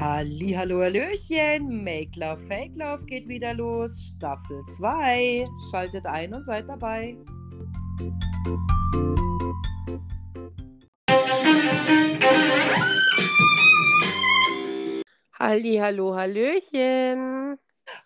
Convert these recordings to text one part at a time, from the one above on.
Hallihallo, Hallöchen, Make Love, Fake Love geht wieder los, Staffel 2. Schaltet ein und seid dabei. Hallihallo, Hallöchen.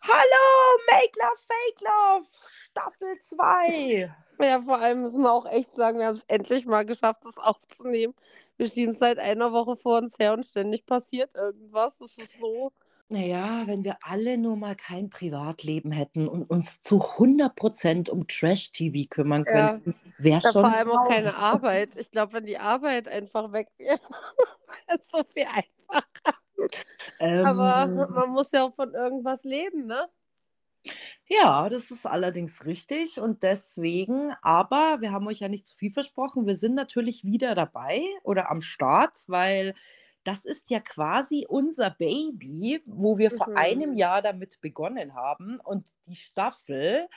Hallo, Make Love, Fake Love, Staffel 2. Ja, vor allem müssen wir auch echt sagen, wir haben es endlich mal geschafft, das aufzunehmen. Wir schieben es seit einer Woche vor uns her und ständig passiert irgendwas. Das ist so. Naja, wenn wir alle nur mal kein Privatleben hätten und uns zu 100% um Trash-TV kümmern Ja, könnten, wäre ja, schon vor allem auch keine Arbeit. Ich glaube, wenn die Arbeit einfach weg wäre, wäre es so viel einfacher. Aber Ähm, man muss ja auch von irgendwas leben, ne? Ja, das ist allerdings richtig und deswegen, aber wir haben euch ja nicht zu viel versprochen. Wir sind natürlich wieder dabei oder am Start, weil das ist ja quasi unser Baby, wo wir vor einem Mhm. Jahr damit begonnen haben und die Staffel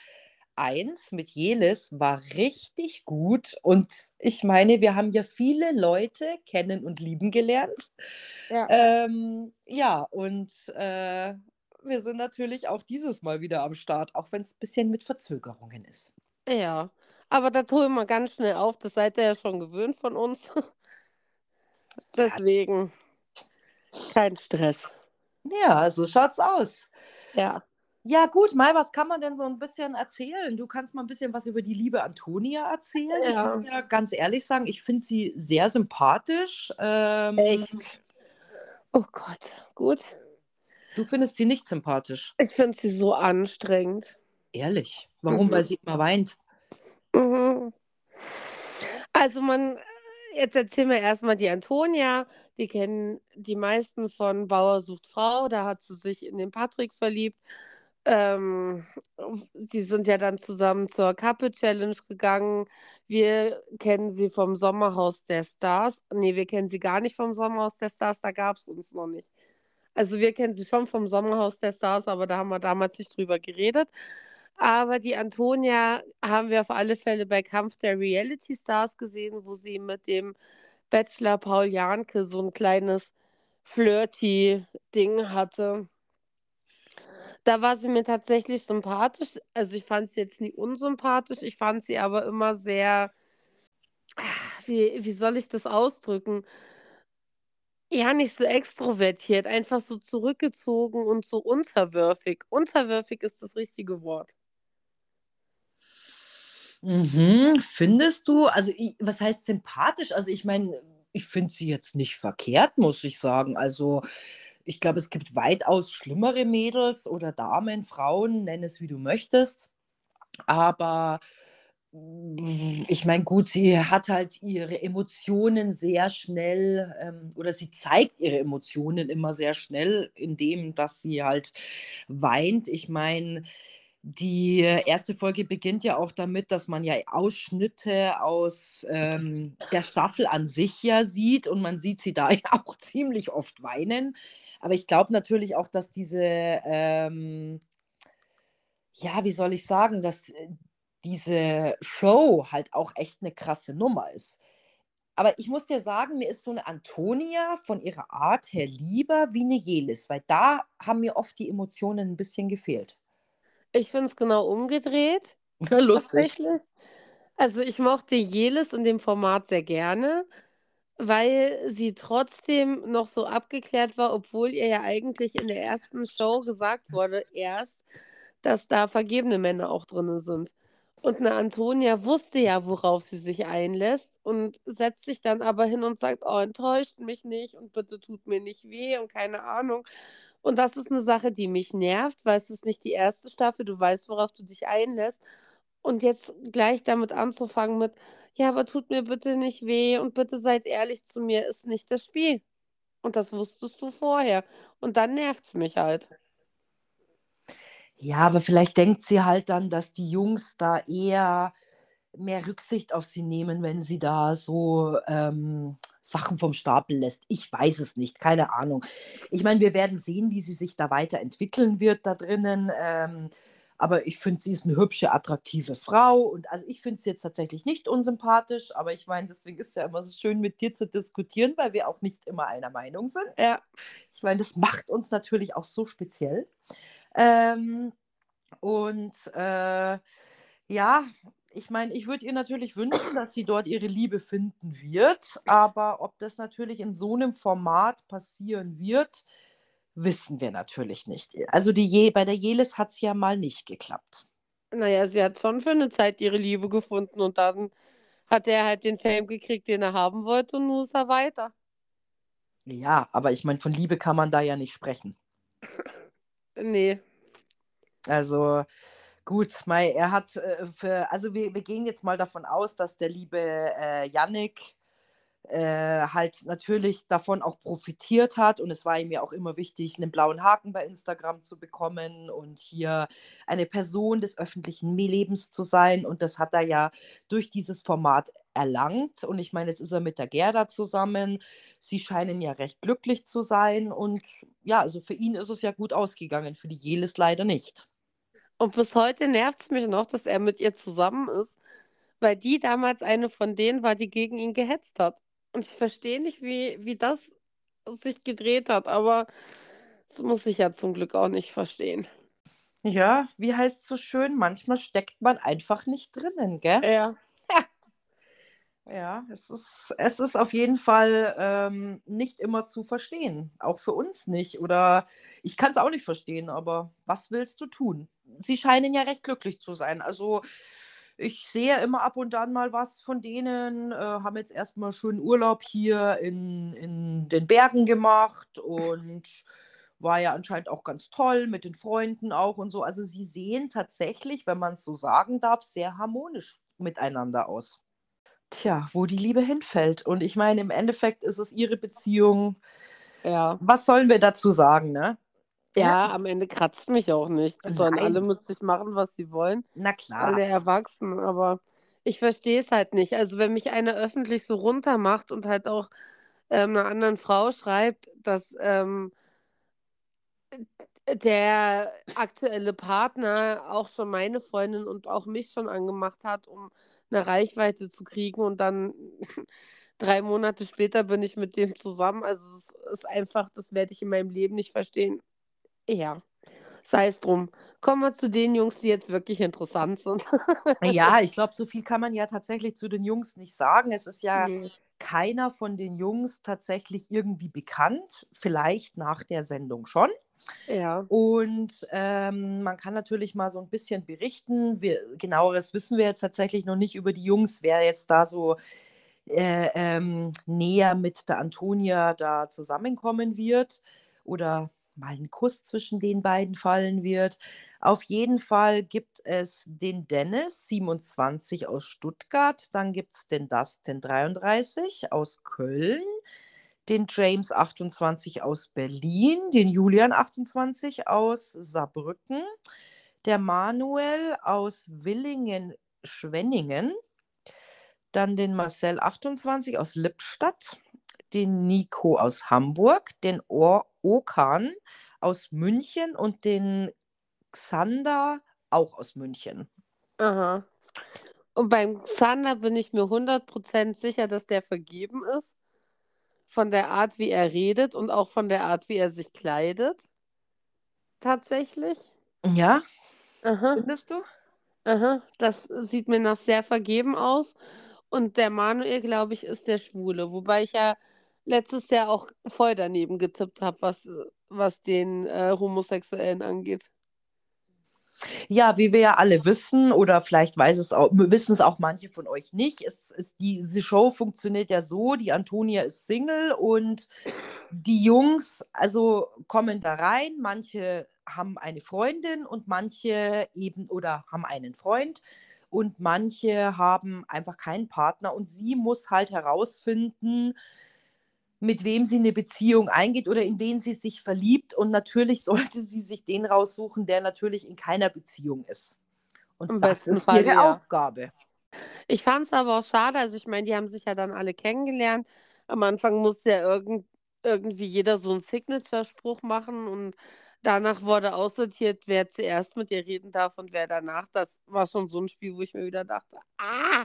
1 mit Jelis war richtig gut und ich meine, wir haben ja viele Leute kennen und lieben gelernt. Ja. Ähm, ja, und äh, wir sind natürlich auch dieses Mal wieder am Start, auch wenn es ein bisschen mit Verzögerungen ist. Ja. Aber das holen wir ganz schnell auf. Das seid ihr ja schon gewöhnt von uns. Ja, Deswegen kein Stress. ja, so schaut's aus. Ja. Ja, gut, Mai, was kann man denn so ein bisschen erzählen? Du kannst mal ein bisschen was über die liebe Antonia erzählen. Ich muss Ja. ja ganz ehrlich sagen, ich finde sie sehr sympathisch. Ähm, Echt. Oh Gott. Gut. Du findest sie nicht sympathisch. Ich finde sie so anstrengend. Ehrlich. Warum? Weil Mhm. sie immer weint. Mhm. Also man, jetzt erzählen wir erstmal die Antonia. Die kennen die meisten von Bauer sucht Frau. Da hat sie sich in den Patrick verliebt. Ähm, sie sind ja dann zusammen zur Kappe Challenge gegangen. Wir kennen sie vom Sommerhaus der Stars. Nee, wir kennen sie gar nicht vom Sommerhaus der Stars, da gab es uns noch nicht. Also wir kennen sie schon vom Sommerhaus der Stars, aber da haben wir damals nicht drüber geredet. Aber die Antonia haben wir auf alle Fälle bei Kampf der Reality Stars gesehen, wo sie mit dem Bachelor Paul Janke so ein kleines Flirty-Ding hatte. Da war sie mir tatsächlich sympathisch. Also ich fand sie jetzt nie unsympathisch. Ich fand sie aber immer sehr, wie, wie soll ich das ausdrücken? Ja, nicht so extrovertiert, einfach so zurückgezogen und so unterwürfig. Unterwürfig ist das richtige Wort. Mhm, findest du? Also, ich, was heißt sympathisch? Also, ich meine, ich finde sie jetzt nicht verkehrt, muss ich sagen. Also, ich glaube, es gibt weitaus schlimmere Mädels oder Damen, Frauen, nenn es wie du möchtest. Aber ich meine, gut, sie hat halt ihre Emotionen sehr schnell ähm, oder sie zeigt ihre Emotionen immer sehr schnell, indem dass sie halt weint. Ich meine, die erste Folge beginnt ja auch damit, dass man ja Ausschnitte aus ähm, der Staffel an sich ja sieht und man sieht sie da ja auch ziemlich oft weinen. Aber ich glaube natürlich auch, dass diese, ähm, ja, wie soll ich sagen, dass äh, diese Show halt auch echt eine krasse Nummer ist. Aber ich muss dir sagen, mir ist so eine Antonia von ihrer Art her lieber wie eine Jelis, weil da haben mir oft die Emotionen ein bisschen gefehlt. Ich finde es genau umgedreht, Lustig. Also ich mochte Jelis in dem Format sehr gerne, weil sie trotzdem noch so abgeklärt war, obwohl ihr ja eigentlich in der ersten Show gesagt wurde, erst, dass da vergebene Männer auch drin sind. Und eine Antonia wusste ja, worauf sie sich einlässt und setzt sich dann aber hin und sagt, oh, enttäuscht mich nicht und bitte tut mir nicht weh und keine Ahnung. Und das ist eine Sache, die mich nervt, weil es ist nicht die erste Staffel, du weißt, worauf du dich einlässt. Und jetzt gleich damit anzufangen mit, ja, aber tut mir bitte nicht weh und bitte seid ehrlich zu mir, ist nicht das Spiel. Und das wusstest du vorher. Und dann nervt es mich halt. Ja, aber vielleicht denkt sie halt dann, dass die Jungs da eher mehr Rücksicht auf sie nehmen, wenn sie da so ähm, Sachen vom Stapel lässt. Ich weiß es nicht, keine Ahnung. Ich meine, wir werden sehen, wie sie sich da weiterentwickeln wird da drinnen. Ähm, Aber ich finde, sie ist eine hübsche, attraktive Frau. Und also ich finde sie jetzt tatsächlich nicht unsympathisch, aber ich meine, deswegen ist es ja immer so schön, mit dir zu diskutieren, weil wir auch nicht immer einer Meinung sind. Ja. Ich meine, das macht uns natürlich auch so speziell. Ähm, und äh, ja, ich meine, ich würde ihr natürlich wünschen, dass sie dort ihre Liebe finden wird, aber ob das natürlich in so einem Format passieren wird, wissen wir natürlich nicht. Also die Je bei der Jelis hat es ja mal nicht geklappt. Naja, sie hat schon für eine Zeit ihre Liebe gefunden und dann hat er halt den Fame gekriegt, den er haben wollte und nun ist er weiter. Ja, aber ich meine, von Liebe kann man da ja nicht sprechen. Nee. Also gut, mei, er hat äh, für, also wir, wir gehen jetzt mal davon aus, dass der liebe äh, Yannick äh, halt natürlich davon auch profitiert hat. Und es war ihm ja auch immer wichtig, einen blauen Haken bei Instagram zu bekommen und hier eine Person des öffentlichen Lebens zu sein. Und das hat er ja durch dieses Format erlangt. Und ich meine, jetzt ist er mit der Gerda zusammen. Sie scheinen ja recht glücklich zu sein. Und ja, also für ihn ist es ja gut ausgegangen, für die Jelis leider nicht. Und bis heute nervt es mich noch, dass er mit ihr zusammen ist, weil die damals eine von denen war, die gegen ihn gehetzt hat. Und ich verstehe nicht, wie, wie das sich gedreht hat, aber das muss ich ja zum Glück auch nicht verstehen. Ja, wie heißt es so schön, manchmal steckt man einfach nicht drinnen, gell? Ja. Ja, es ist, es ist auf jeden Fall ähm, nicht immer zu verstehen. Auch für uns nicht. Oder ich kann es auch nicht verstehen, aber was willst du tun? Sie scheinen ja recht glücklich zu sein. Also ich sehe immer ab und an mal was von denen, äh, haben jetzt erstmal schön Urlaub hier in, in den Bergen gemacht und war ja anscheinend auch ganz toll mit den Freunden auch und so. Also sie sehen tatsächlich, wenn man es so sagen darf, sehr harmonisch miteinander aus. Tja, wo die Liebe hinfällt. Und ich meine, im Endeffekt ist es ihre Beziehung. Ja. Was sollen wir dazu sagen, ne? Ja, am Ende kratzt mich auch nicht. Die sollen alle mit sich machen, was sie wollen. Na klar. Alle erwachsen, aber ich verstehe es halt nicht. Also wenn mich einer öffentlich so runtermacht und halt auch ähm, einer anderen Frau schreibt, dass ähm, der aktuelle Partner auch schon meine Freundin und auch mich schon angemacht hat, um eine Reichweite zu kriegen und dann drei Monate später bin ich mit dem zusammen. Also es ist einfach, das werde ich in meinem Leben nicht verstehen. Ja, sei es drum. Kommen wir zu den Jungs, die jetzt wirklich interessant sind. Ja, ich glaube, so viel kann man ja tatsächlich zu den Jungs nicht sagen. Es ist ja Nee. keiner von den Jungs tatsächlich irgendwie bekannt. Vielleicht nach der Sendung schon. Ja. Und ähm, man kann natürlich mal so ein bisschen berichten. Wir, genaueres wissen wir jetzt tatsächlich noch nicht über die Jungs, wer jetzt da so äh, ähm, näher mit der Antonia da zusammenkommen wird oder mal ein Kuss zwischen den beiden fallen wird. Auf jeden Fall gibt es den Dennis, 27 aus Stuttgart. Dann gibt es den Dustin, 33 aus Köln. Den James, 28 aus Berlin. Den Julian, 28 aus Saarbrücken. Der Manuel aus Willingen-Schwenningen. Dann den Marcel, 28 aus Lippstadt. Den Nico aus Hamburg. Den Or Okan aus München und den Xander auch aus München. Aha. Und beim Xander bin ich mir 100% sicher, dass der vergeben ist. Von der Art, wie er redet und auch von der Art, wie er sich kleidet. Tatsächlich. Ja, Aha, findest du? aha. Das sieht mir nach sehr vergeben aus. Und der Manuel, glaube ich, ist der Schwule. Wobei ich ja letztes Jahr auch voll daneben getippt habe, was, was den äh, Homosexuellen angeht. Ja, wie wir ja alle wissen, oder vielleicht weiß es auch, wissen es auch manche von euch nicht, es ist, diese Show funktioniert ja so, die Antonia ist Single und die Jungs, also kommen da rein, manche haben eine Freundin und manche eben oder haben einen Freund. Und manche haben einfach keinen Partner und sie muss halt herausfinden, mit wem sie eine Beziehung eingeht oder in wen sie sich verliebt. Und natürlich sollte sie sich den raussuchen, der natürlich in keiner Beziehung ist. Und Im das ist Fall, ihre ja. Aufgabe. Ich fand es aber auch schade, also ich meine, die haben sich ja dann alle kennengelernt. Am Anfang musste ja irgend, irgendwie jeder so einen Signature-Spruch machen und danach wurde aussortiert, wer zuerst mit ihr reden darf und wer danach. Das war schon so ein Spiel, wo ich mir wieder dachte, ah!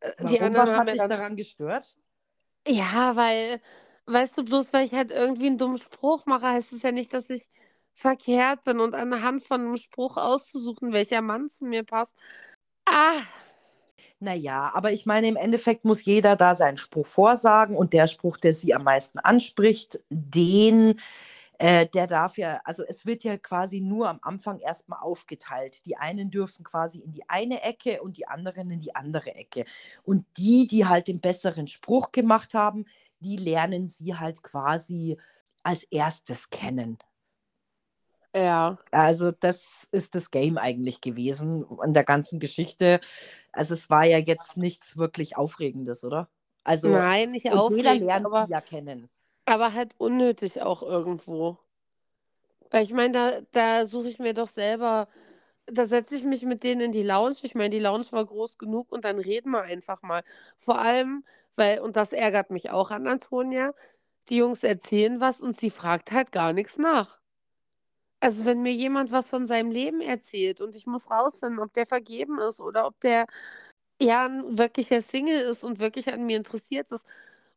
Äh, Die Warum, was hat dich daran gestört? Ja, weil, weißt du, bloß weil ich halt irgendwie einen dummen Spruch mache, heißt es ja nicht, dass ich verkehrt bin und anhand von einem Spruch auszusuchen, welcher Mann zu mir passt. Ah! Naja, aber ich meine, im Endeffekt muss jeder da seinen Spruch vorsagen und der Spruch, der sie am meisten anspricht, den äh, der darf ja, also es wird ja quasi nur am Anfang erstmal aufgeteilt. Die einen dürfen quasi in die eine Ecke und die anderen in die andere Ecke. Und die, die halt den besseren Spruch gemacht haben, die lernen sie halt quasi als erstes kennen. Ja. Also das ist das Game eigentlich gewesen an der ganzen Geschichte. Also es war ja jetzt nichts wirklich Aufregendes, oder? Also Nein, nicht aufregend. Jeder lernt aber, sie ja kennen. Aber halt unnötig auch irgendwo. Weil ich meine, da, da suche ich mir doch selber, da setze ich mich mit denen in die Lounge. Ich meine, die Lounge war groß genug und dann reden wir einfach mal. Vor allem, weil, und das ärgert mich auch an Antonia, die Jungs erzählen was und sie fragt halt gar nichts nach. Also wenn mir jemand was von seinem Leben erzählt und ich muss rausfinden, ob der vergeben ist oder ob der ja ein wirklicher Single ist und wirklich an mir interessiert ist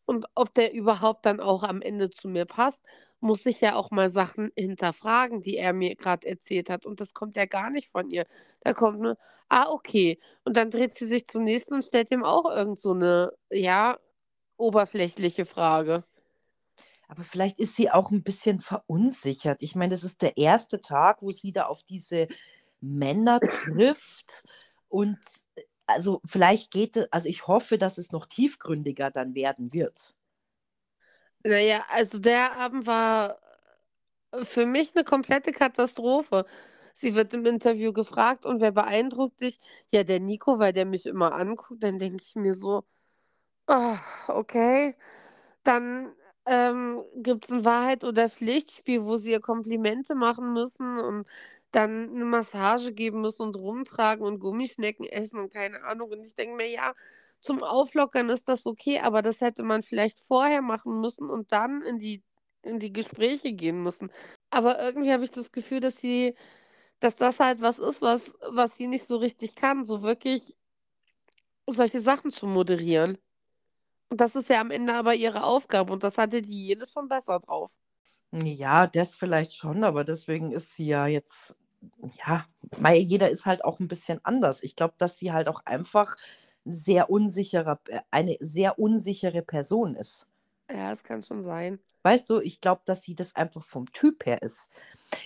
und ob der überhaupt dann auch am Ende zu mir passt, muss ich ja auch mal Sachen hinterfragen, die er mir gerade erzählt hat. Und das kommt ja gar nicht von ihr. Da kommt nur, ah, okay. Und dann dreht sie sich zum nächsten und stellt ihm auch irgend so eine, ja, oberflächliche Frage. Aber vielleicht ist sie auch ein bisschen verunsichert. Ich meine, das ist der erste Tag, wo sie da auf diese Männer trifft. Und äh, also vielleicht geht es, also ich hoffe, dass es noch tiefgründiger dann werden wird. Naja, also der Abend war äh, für mich eine komplette Katastrophe. Sie wird im Interview gefragt und wer beeindruckt dich? Ja, der Nico, weil der mich immer anguckt. Dann denke ich mir so, oh, okay. Dann ähm, gibt es ein Wahrheit- oder Pflichtspiel, wo sie ihr Komplimente machen müssen und dann eine Massage geben müssen und rumtragen und Gummischnecken essen und keine Ahnung. Und ich denke mir, ja, zum Auflockern ist das okay, aber das hätte man vielleicht vorher machen müssen und dann in die, in die Gespräche gehen müssen. Aber irgendwie habe ich das Gefühl, dass sie, dass das halt was ist, was, was sie nicht so richtig kann, so wirklich solche Sachen zu moderieren. Das ist ja am Ende aber ihre Aufgabe und das hatte die Jele schon besser drauf. Ja, das vielleicht schon, aber deswegen ist sie ja jetzt, ja, weil jeder ist halt auch ein bisschen anders. Ich glaube, dass sie halt auch einfach sehr unsicherer, äh, eine sehr unsichere Person ist. Ja, das kann schon sein. Weißt du, ich glaube, dass sie das einfach vom Typ her ist.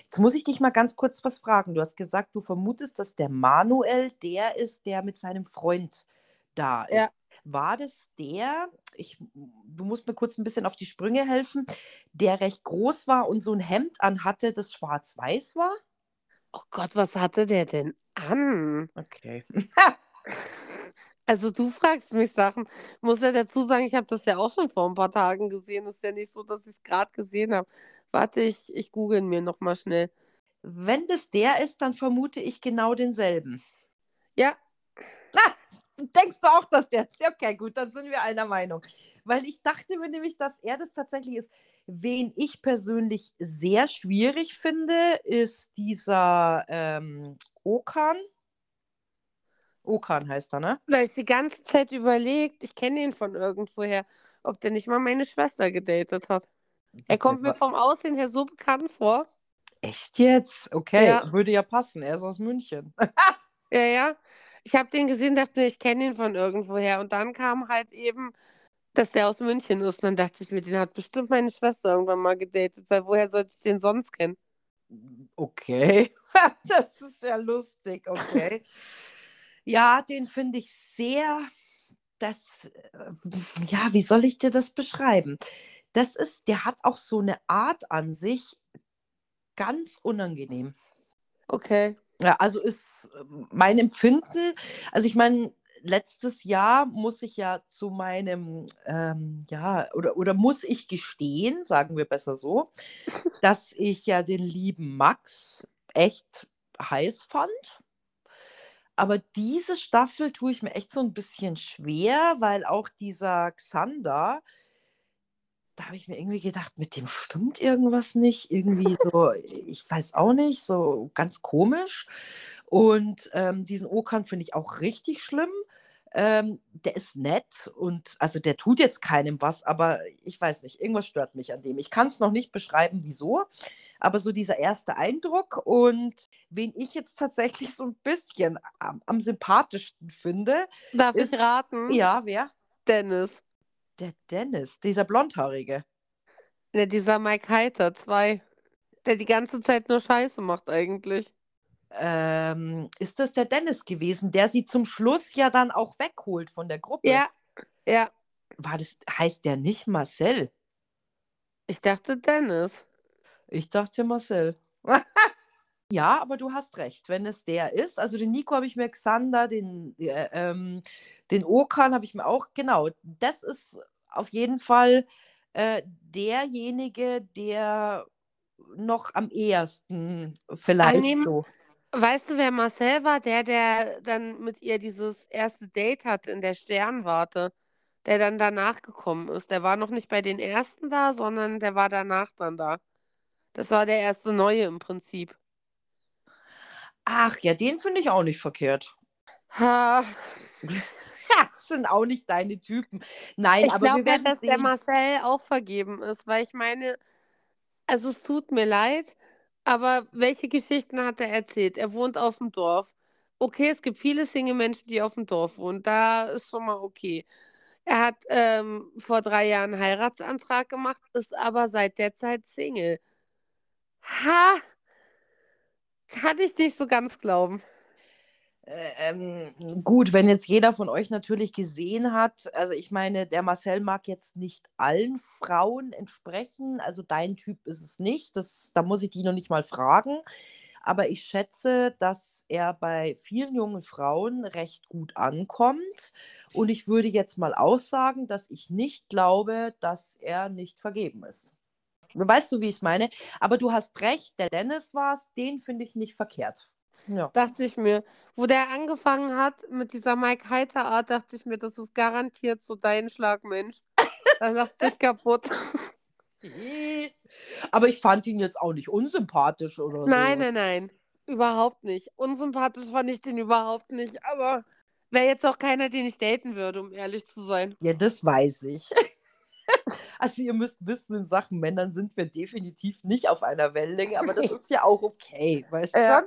Jetzt muss ich dich mal ganz kurz was fragen. Du hast gesagt, du vermutest, dass der Manuel der ist, der mit seinem Freund da ist. Ja. War das der, ich, du musst mir kurz ein bisschen auf die Sprünge helfen, der recht groß war und so ein Hemd anhatte, das schwarz-weiß war? Oh Gott, was hatte der denn an? Okay. Also du fragst mich Sachen. Ich muss ja dazu sagen, ich habe das ja auch schon vor ein paar Tagen gesehen. Ist ja nicht so, dass ich es gerade gesehen habe. Warte, ich, ich google mir nochmal schnell. Wenn das der ist, dann vermute ich genau denselben. Ja. Ah, denkst du auch, dass der. Okay, gut, dann sind wir einer Meinung. Weil ich dachte mir nämlich, dass er das tatsächlich ist. Wen ich persönlich sehr schwierig finde, ist dieser ähm, Okan. Okan heißt er, ne? Da ich die ganze Zeit überlegt, ich kenne ihn von irgendwoher, ob der nicht mal meine Schwester gedatet hat. Er kommt mir vom Aussehen her so bekannt vor. Echt jetzt? Okay, ja. würde ja passen. Er ist aus München. ja, ja. Ich habe den gesehen, dachte mir, ich kenne ihn von irgendwoher. Und dann kam halt eben, dass der aus München ist. Und dann dachte ich mir, den hat bestimmt meine Schwester irgendwann mal gedatet, weil woher sollte ich den sonst kennen? Okay, das ist ja lustig, okay. Ja, den finde ich sehr, das, äh, ja, wie soll ich dir das beschreiben? Das ist, der hat auch so eine Art an sich, ganz unangenehm. Okay. Ja, also ist ähm, mein Empfinden, also ich meine, letztes Jahr muss ich ja zu meinem, ähm, ja, oder, oder muss ich gestehen, sagen wir besser so, dass ich ja den lieben Max echt heiß fand. Aber diese Staffel tue ich mir echt so ein bisschen schwer, weil auch dieser Xander, da habe ich mir irgendwie gedacht, mit dem stimmt irgendwas nicht. Irgendwie so, ich weiß auch nicht, so ganz komisch. Und ähm, diesen Okan finde ich auch richtig schlimm. Ähm, der ist nett und also der tut jetzt keinem was, aber ich weiß nicht, irgendwas stört mich an dem. Ich kann es noch nicht beschreiben, wieso, aber so dieser erste Eindruck und wen ich jetzt tatsächlich so ein bisschen am, am sympathischsten finde. Darf ist, ich raten? Ja, wer? Dennis. Der Dennis, dieser Blondhaarige. Ja, dieser Mike Heiter, zwei. Der die ganze Zeit nur Scheiße macht eigentlich. Ähm, ist das der Dennis gewesen, der sie zum Schluss ja dann auch wegholt von der Gruppe? Ja, ja. War das, heißt der nicht Marcel? Ich dachte Dennis. Ich dachte Marcel. ja, aber du hast recht, wenn es der ist. Also den Nico habe ich mir Xander, den, äh, ähm, den Okan habe ich mir auch, genau, das ist auf jeden Fall äh, derjenige, der noch am ehesten vielleicht Annehmen- so. Weißt du, wer Marcel war? Der, der dann mit ihr dieses erste Date hatte in der Sternwarte. Der dann danach gekommen ist. Der war noch nicht bei den ersten da, sondern der war danach dann da. Das war der erste Neue im Prinzip. Ach ja, den finde ich auch nicht verkehrt. Ha, Das sind auch nicht deine Typen. Nein, ich aber wir glaube ja, werden dass der sehen. Marcel auch vergeben ist, weil ich meine, also es tut mir leid, aber welche Geschichten hat er erzählt? Er wohnt auf dem Dorf. Okay, es gibt viele Single-Menschen, die auf dem Dorf wohnen. Da ist schon mal okay. Er hat ähm, vor drei Jahren einen Heiratsantrag gemacht, ist aber seit der Zeit Single. Ha! Kann ich nicht so ganz glauben. Äh, Ähm, gut, wenn jetzt jeder von euch natürlich gesehen hat, also ich meine, der Marcel mag jetzt nicht allen Frauen entsprechen, also dein Typ ist es nicht, das, da muss ich dich noch nicht mal fragen, aber ich schätze, dass er bei vielen jungen Frauen recht gut ankommt und ich würde jetzt mal aussagen, dass ich nicht glaube, dass er nicht vergeben ist. Weißt du, wie ich meine? Aber du hast recht, der Dennis war es, den finde ich nicht verkehrt. Ja. Dachte ich mir. Wo der angefangen hat mit dieser Mike Heiter Art, dachte ich mir, das ist garantiert so dein Schlagmensch. Da macht sich kaputt. Aber ich fand ihn jetzt auch nicht unsympathisch oder Nein, so. nein, nein. Überhaupt nicht. Unsympathisch fand ich den überhaupt nicht. Aber wäre jetzt auch keiner, den ich daten würde, um ehrlich zu sein. Ja, das weiß ich. Also ihr müsst wissen, in Sachen Männern sind wir definitiv nicht auf einer Wellenlänge, aber das ist ja auch okay, weißt du? Ja.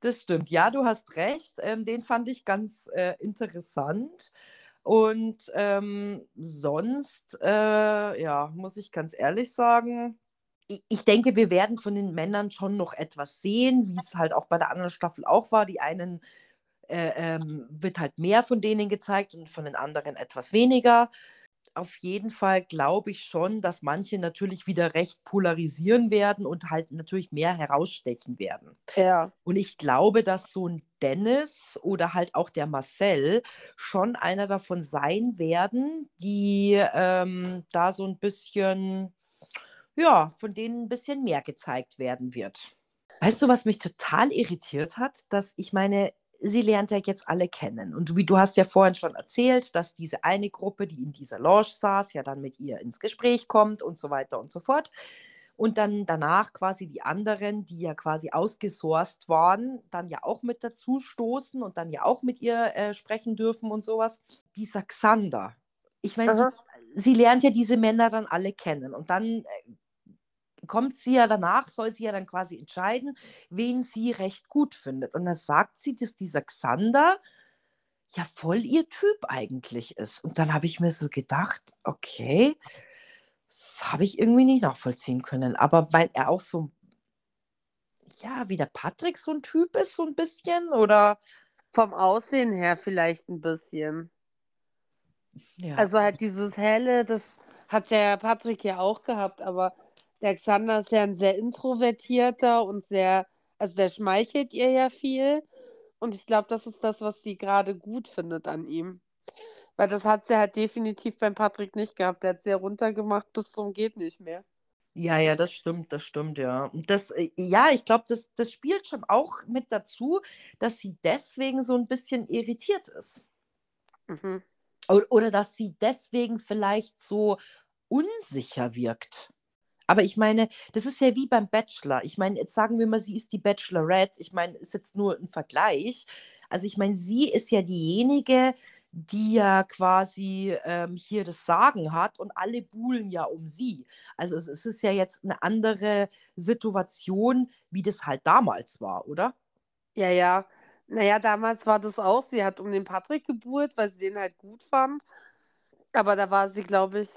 Das stimmt. Ja, du hast recht. Ähm, den fand ich ganz äh, interessant. Und ähm, sonst, äh, ja, muss ich ganz ehrlich sagen, ich, ich denke, wir werden von den Männern schon noch etwas sehen, wie es halt auch bei der anderen Staffel auch war. Die einen äh, ähm, wird halt mehr von denen gezeigt und von den anderen etwas weniger. Auf jeden Fall glaube ich schon, dass manche natürlich wieder recht polarisieren werden und halt natürlich mehr herausstechen werden. Ja. Und ich glaube, dass so ein Dennis oder halt auch der Marcel schon einer davon sein werden, die ähm, da so ein bisschen, ja, von denen ein bisschen mehr gezeigt werden wird. Weißt du, was mich total irritiert hat? Dass ich meine, sie lernt ja jetzt alle kennen. Und wie du hast ja vorhin schon erzählt, dass diese eine Gruppe, die in dieser Lounge saß, ja dann mit ihr ins Gespräch kommt und so weiter und so fort. Und dann danach quasi die anderen, die ja quasi ausgesourced waren, dann ja auch mit dazu stoßen und dann ja auch mit ihr äh, sprechen dürfen und sowas. Dieser Xander. Ich meine, sie, sie lernt ja diese Männer dann alle kennen. Und dann äh, kommt sie ja danach, soll sie ja dann quasi entscheiden, wen sie recht gut findet. Und dann sagt sie, dass dieser Xander ja voll ihr Typ eigentlich ist. Und dann habe ich mir so gedacht, okay, das habe ich irgendwie nicht nachvollziehen können. Aber weil er auch so, ja, wie der Patrick so ein Typ ist, so ein bisschen, oder? Vom Aussehen her vielleicht ein bisschen. Ja. Also halt dieses Helle, das hat der Patrick ja auch gehabt, aber der Xander ist ja ein sehr introvertierter und sehr, also der schmeichelt ihr ja viel. Und ich glaube, das ist das, was sie gerade gut findet an ihm. Weil das hat sie halt definitiv beim Patrick nicht gehabt. Der hat sehr runtergemacht bis zum geht nicht mehr. Ja, ja, das stimmt, das stimmt, ja. Und das, äh, ja, ich glaube, das, das spielt schon auch mit dazu, dass sie deswegen so ein bisschen irritiert ist. Mhm. Oder, oder dass sie deswegen vielleicht so unsicher wirkt. Aber ich meine, das ist ja wie beim Bachelor. Ich meine, jetzt sagen wir mal, sie ist die Bachelorette. Ich meine, ist jetzt nur ein Vergleich. Also ich meine, sie ist ja diejenige, die ja quasi ähm, hier das Sagen hat und alle buhlen ja um sie. Also es, es ist ja jetzt eine andere Situation, wie das halt damals war, oder? Ja, ja. Naja, damals war das auch. Sie hat um den Patrick gebuhlt, weil sie den halt gut fand. Aber da war sie, glaube ich,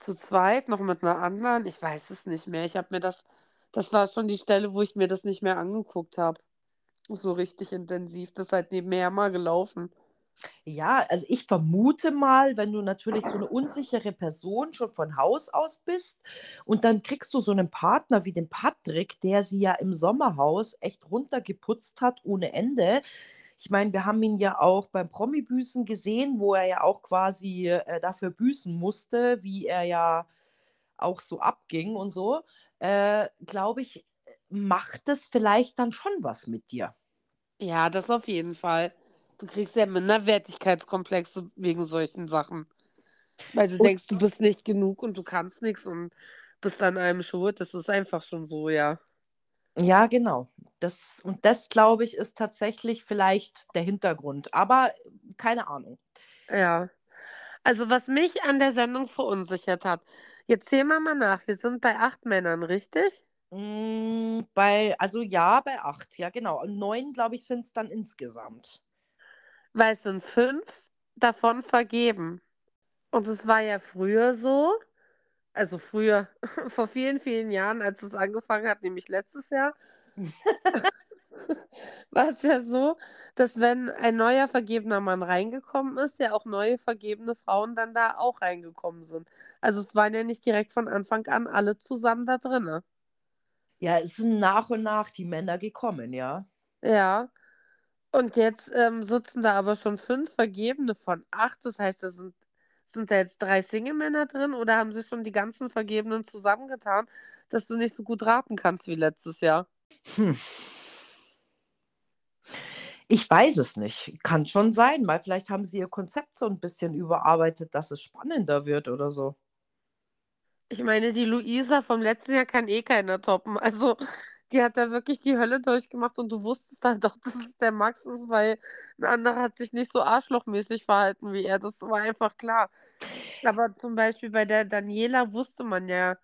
zu zweit, noch mit einer anderen. Ich weiß es nicht mehr. Ich habe mir das, das war schon die Stelle, wo ich mir das nicht mehr angeguckt habe. So richtig intensiv. Das ist halt nebenher mal gelaufen. Ja, also ich vermute mal, wenn du natürlich so eine unsichere Person schon von Haus aus bist und dann kriegst du so einen Partner wie den Patrick, der sie ja im Sommerhaus echt runtergeputzt hat ohne Ende. Ich meine, wir haben ihn ja auch beim Promi-Büßen gesehen, wo er ja auch quasi äh, dafür büßen musste, wie er ja auch so abging und so. Äh, Glaube ich, macht das vielleicht dann schon was mit dir. Ja, das auf jeden Fall. Du kriegst ja Minderwertigkeitskomplexe wegen solchen Sachen. Weil du Und denkst, du bist nicht genug und du kannst nichts und bist an einem schuld. Das ist einfach schon so, ja. Ja, genau. Das, und das, glaube ich, ist tatsächlich vielleicht der Hintergrund. Aber keine Ahnung. Ja. Also, was mich an der Sendung verunsichert hat, jetzt sehen wir mal nach. Wir sind bei acht Männern, richtig? Mm, bei, also ja, bei acht, ja, genau. Und neun, glaube ich, sind es dann insgesamt. Weil es sind fünf davon vergeben. Und es war ja früher so, also früher, vor vielen, vielen Jahren, als es angefangen hat, nämlich letztes Jahr, war es ja so, dass wenn ein neuer vergebener Mann reingekommen ist, ja auch neue vergebene Frauen dann da auch reingekommen sind. Also es waren ja nicht direkt von Anfang an alle zusammen da drinne. Ja, es sind nach und nach die Männer gekommen, ja. Ja. Und jetzt ähm, sitzen da aber schon fünf Vergebene von acht. Das heißt, da sind, sind da jetzt drei Single-Männer drin oder haben sie schon die ganzen Vergebenen zusammengetan, dass du nicht so gut raten kannst wie letztes Jahr? Hm. Ich weiß es nicht. Kann schon sein, weil vielleicht haben sie ihr Konzept so ein bisschen überarbeitet, dass es spannender wird oder so. Ich meine, die Luisa vom letzten Jahr kann eh keiner toppen. Also, die hat da wirklich die Hölle durchgemacht und du wusstest halt doch, dass es der Max ist, weil ein anderer hat sich nicht so arschlochmäßig verhalten wie er. Das war einfach klar. Aber zum Beispiel bei der Daniela wusste man ja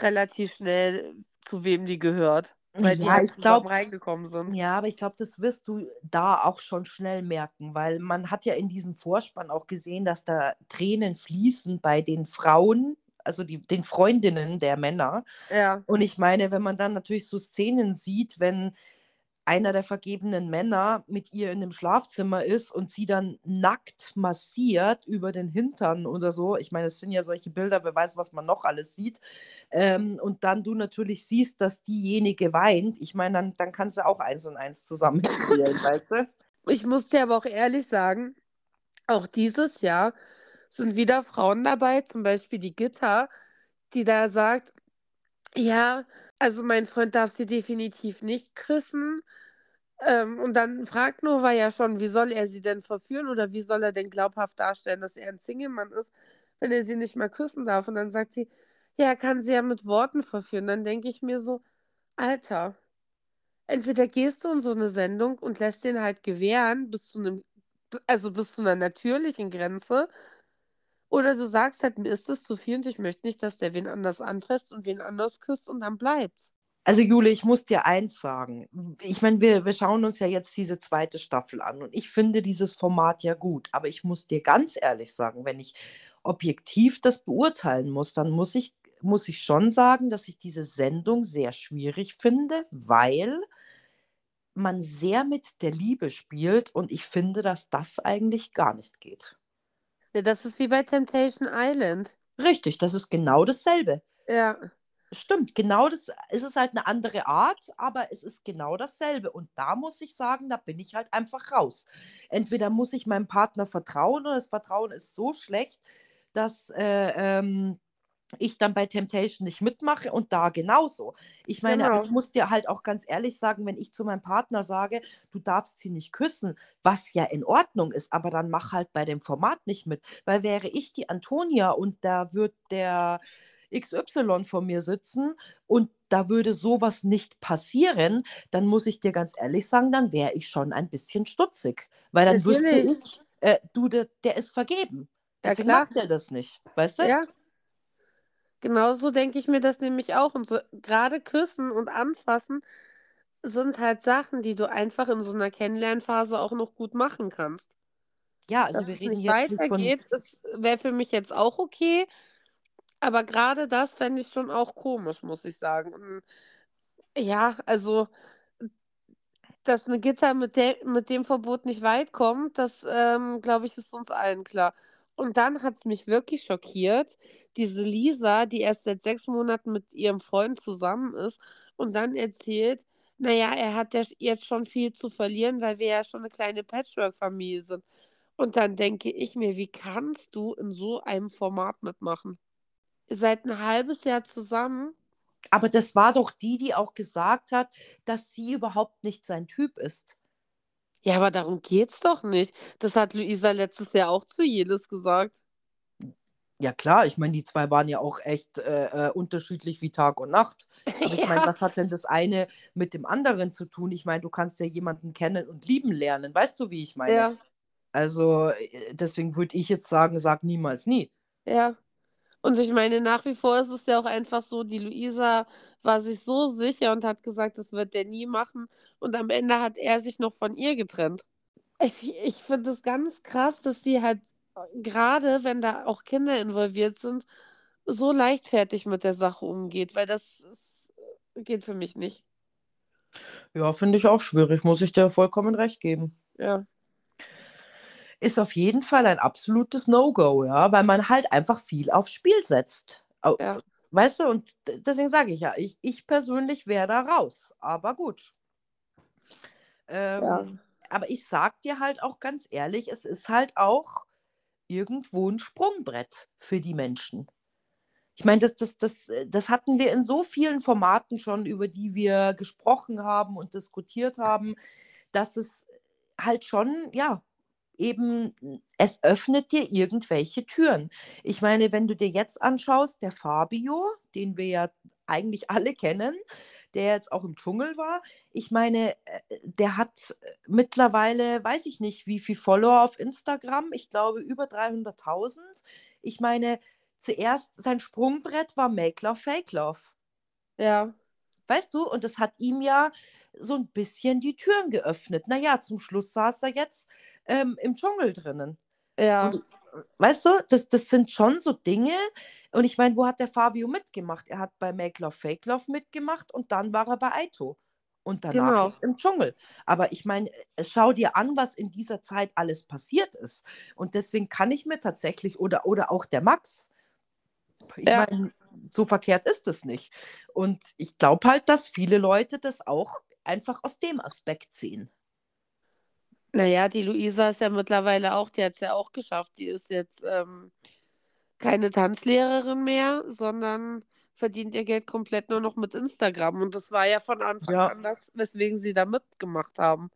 relativ schnell, zu wem die gehört, weil die Ja, halt ich glaube, reingekommen sind. ja, aber ich glaube, das wirst du da auch schon schnell merken, weil man hat ja in diesem Vorspann auch gesehen, dass da Tränen fließen bei den Frauen, also die, den Freundinnen der Männer. Ja. Und ich meine, wenn man dann natürlich so Szenen sieht, wenn einer der vergebenen Männer mit ihr in dem Schlafzimmer ist und sie dann nackt massiert über den Hintern oder so. Ich meine, es sind ja solche Bilder, wer weiß, was man noch alles sieht. Ähm, und dann du natürlich siehst, dass diejenige weint. Ich meine, dann, dann kannst du auch eins und eins zusammenzählen, weißt du? Ich muss dir aber auch ehrlich sagen, auch dieses Jahr sind wieder Frauen dabei, zum Beispiel die Gitta, die da sagt, ja, also mein Freund darf sie definitiv nicht küssen. Ähm, und dann fragt Nova ja schon, wie soll er sie denn verführen oder wie soll er denn glaubhaft darstellen, dass er ein Single-Mann ist, wenn er sie nicht mehr küssen darf. Und dann sagt sie, ja, er kann sie ja mit Worten verführen. Dann denke ich mir so, Alter, entweder gehst du in so eine Sendung und lässt den halt gewähren bis zu einem, also bis zu einer natürlichen Grenze. Oder du sagst halt, mir ist das zu viel und ich möchte nicht, dass der wen anders anfasst und wen anders küsst und dann bleibt's. Also Jule, ich muss dir eins sagen. Ich meine, wir, wir schauen uns ja jetzt diese zweite Staffel an und ich finde dieses Format ja gut. Aber ich muss dir ganz ehrlich sagen, wenn ich objektiv das beurteilen muss, dann muss ich, muss ich schon sagen, dass ich diese Sendung sehr schwierig finde, weil man sehr mit der Liebe spielt und ich finde, dass das eigentlich gar nicht geht. Ja, das ist wie bei Temptation Island. Richtig, das ist genau dasselbe. Ja. Stimmt, genau das es ist halt eine andere Art, aber es ist genau dasselbe. Und da muss ich sagen, da bin ich halt einfach raus. Entweder muss ich meinem Partner vertrauen oder das Vertrauen ist so schlecht, dass, äh, ähm, ich dann bei Temptation nicht mitmache und da genauso. Ich meine, Genau. ich muss dir halt auch ganz ehrlich sagen, wenn ich zu meinem Partner sage, du darfst sie nicht küssen, was ja in Ordnung ist, aber dann mach halt bei dem Format nicht mit. Weil wäre ich die Antonia und da wird der XY vor mir sitzen und da würde sowas nicht passieren, dann muss ich dir ganz ehrlich sagen, dann wäre ich schon ein bisschen stutzig. Weil dann wüsste Natürlich. ich, äh, du, der, der ist vergeben. Ja, Deswegen klar. macht er das nicht. Weißt du? Ja. Genauso denke ich mir das nämlich auch. Und so, gerade küssen und anfassen sind halt Sachen, die du einfach in so einer Kennenlernphase auch noch gut machen kannst. Ja, also Dass wir es reden nicht jetzt nicht von. weitergeht, wäre für mich jetzt auch okay. Aber gerade das fände ich schon auch komisch, muss ich sagen. Und ja, also, dass eine Gitter mit, der, mit dem Verbot nicht weit kommt, das, ähm, glaube ich, ist uns allen klar. Und dann hat es mich wirklich schockiert, diese Lisa, die erst seit sechs Monaten mit ihrem Freund zusammen ist und dann erzählt, naja, er hat ja jetzt schon viel zu verlieren, weil wir ja schon eine kleine Patchwork-Familie sind. Und dann denke ich mir, wie kannst du in so einem Format mitmachen? Ihr seid ein halbes Jahr zusammen. Aber das war doch die, die auch gesagt hat, dass sie überhaupt nicht sein Typ ist. Ja, aber darum geht's doch nicht. Das hat Luisa letztes Jahr auch zu Jelis gesagt. Ja klar, ich meine, die zwei waren ja auch echt äh, äh, unterschiedlich wie Tag und Nacht. Aber ich meine, Ja. was hat denn das eine mit dem anderen zu tun? Ich meine, du kannst ja jemanden kennen und lieben lernen. Weißt du, wie ich meine? Ja, Also äh, deswegen würde ich jetzt sagen, sag niemals nie. ja. Und ich meine, nach wie vor ist es ja auch einfach so, die Luisa war sich so sicher und hat gesagt, das wird er nie machen. Und am Ende hat er sich noch von ihr getrennt. Ich, ich finde es ganz krass, dass sie halt, gerade wenn da auch Kinder involviert sind, so leichtfertig mit der Sache umgeht, weil das ist, geht für mich nicht. Ja, finde ich auch schwierig, muss ich dir vollkommen recht geben. Ja. Ist auf jeden Fall ein absolutes No-Go, ja, weil man halt einfach viel aufs Spiel setzt. Ja. Weißt du, und deswegen sage ich ja, ich, ich persönlich wäre da raus. Aber gut. Ähm, Ja. Aber ich sag dir halt auch ganz ehrlich, es ist halt auch irgendwo ein Sprungbrett für die Menschen. Ich meine, das, das, das, äh, das hatten wir in so vielen Formaten schon, über die wir gesprochen haben und diskutiert haben, dass es halt schon, ja, eben, es öffnet dir irgendwelche Türen. Ich meine, wenn du dir jetzt anschaust, der Fabio, den wir ja eigentlich alle kennen, der jetzt auch im Dschungel war, ich meine, äh, der hat äh, mittlerweile, weiß ich nicht, wie viel Follower auf Instagram, ich glaube über 300.000. Ich meine, zuerst sein Sprungbrett war Make Love, Fake Love. Ja. Weißt du, und das hat ihm ja so ein bisschen die Türen geöffnet. Naja, zum Schluss saß er jetzt ähm, im Dschungel drinnen. Ja. Und, weißt du, das, das sind schon so Dinge. Und ich meine, wo hat der Fabio mitgemacht? Er hat bei Make Love, Fake Love mitgemacht und dann war er bei Aito. Und danach Genau. im Dschungel. Aber ich meine, äh, schau dir an, was in dieser Zeit alles passiert ist. Und deswegen kann ich mir tatsächlich, oder, oder auch der Max, ich Ja. meine, so verkehrt ist es nicht. Und ich glaube halt, dass viele Leute das auch einfach aus dem Aspekt sehen. Naja, die Luisa ist ja mittlerweile auch, die hat es ja auch geschafft. Die ist jetzt ähm, keine Tanzlehrerin mehr, sondern verdient ihr Geld komplett nur noch mit Instagram. Und das war ja von Anfang Ja. an das, weswegen sie da mitgemacht haben.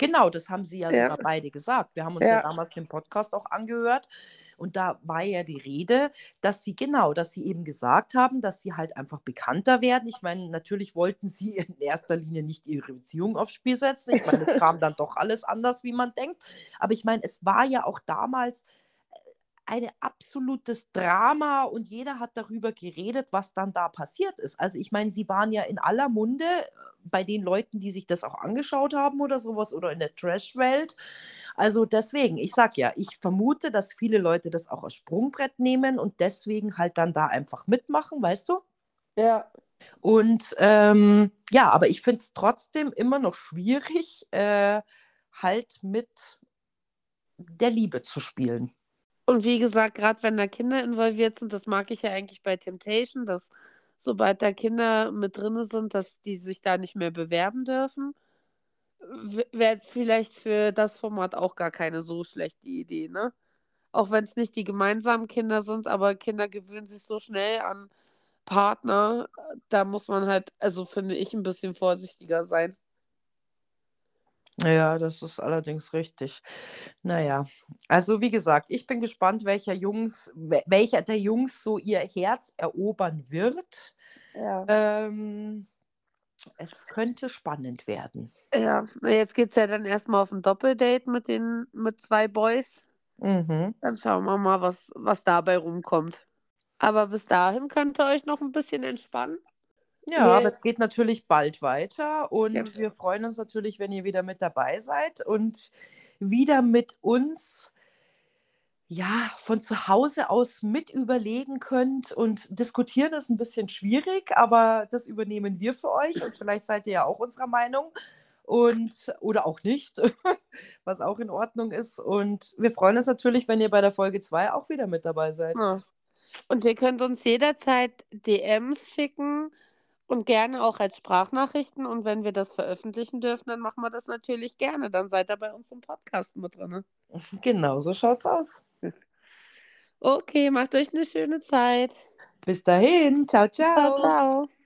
Genau, das haben sie ja Ja. sogar beide gesagt. Wir haben uns ja. Ja. damals den Podcast auch angehört und da war ja die Rede, dass sie genau, dass sie eben gesagt haben, dass sie halt einfach bekannter werden. Ich meine, natürlich wollten sie in erster Linie nicht ihre Beziehung aufs Spiel setzen. Ich meine, es kam dann doch alles anders, wie man denkt. Aber ich meine, es war ja auch damals ein absolutes Drama und jeder hat darüber geredet, was dann da passiert ist. Also ich meine, sie waren ja in aller Munde äh, bei den Leuten, die sich das auch angeschaut haben oder sowas oder in der Trash-Welt. Also deswegen, ich sag ja, ich vermute, dass viele Leute das auch als Sprungbrett nehmen und deswegen halt dann da einfach mitmachen, weißt du? Ja. Und ähm, ja, aber ich finde es trotzdem immer noch schwierig, äh, halt mit der Liebe zu spielen. Und wie gesagt, gerade wenn da Kinder involviert sind, das mag ich ja eigentlich bei Temptation, dass sobald da Kinder mit drin sind, dass die sich da nicht mehr bewerben dürfen. Wäre vielleicht für das Format auch gar keine so schlechte Idee, ne? Auch wenn es nicht die gemeinsamen Kinder sind, aber Kinder gewöhnen sich so schnell an Partner. Da muss man halt, also finde ich, ein bisschen vorsichtiger sein. Ja, das ist allerdings richtig. Naja, also wie gesagt, ich bin gespannt, welcher Jungs, welcher der Jungs so ihr Herz erobern wird. Ja. Ähm, es könnte spannend werden. Ja, jetzt geht es ja dann erstmal auf ein Doppeldate mit den mit zwei Boys. Mhm. Dann schauen wir mal, was, was dabei rumkommt. Aber bis dahin könnt ihr euch noch ein bisschen entspannen. Ja, Wir- aber es geht natürlich bald weiter und Ja. wir freuen uns natürlich, wenn ihr wieder mit dabei seid und wieder mit uns ja von zu Hause aus mit überlegen könnt und diskutieren ist ein bisschen schwierig, aber das übernehmen wir für euch und vielleicht seid ihr ja auch unserer Meinung und oder auch nicht, was auch in Ordnung ist und wir freuen uns natürlich, wenn ihr bei der Folge 2 auch wieder mit dabei seid. Und ihr könnt uns jederzeit DMs schicken und gerne auch als Sprachnachrichten. Und wenn wir das veröffentlichen dürfen, dann machen wir das natürlich gerne. Dann seid ihr bei uns im Podcast mit drin. Genau, so schaut's aus. Okay, macht euch eine schöne Zeit. Bis dahin, ciao, Ciao, ciao.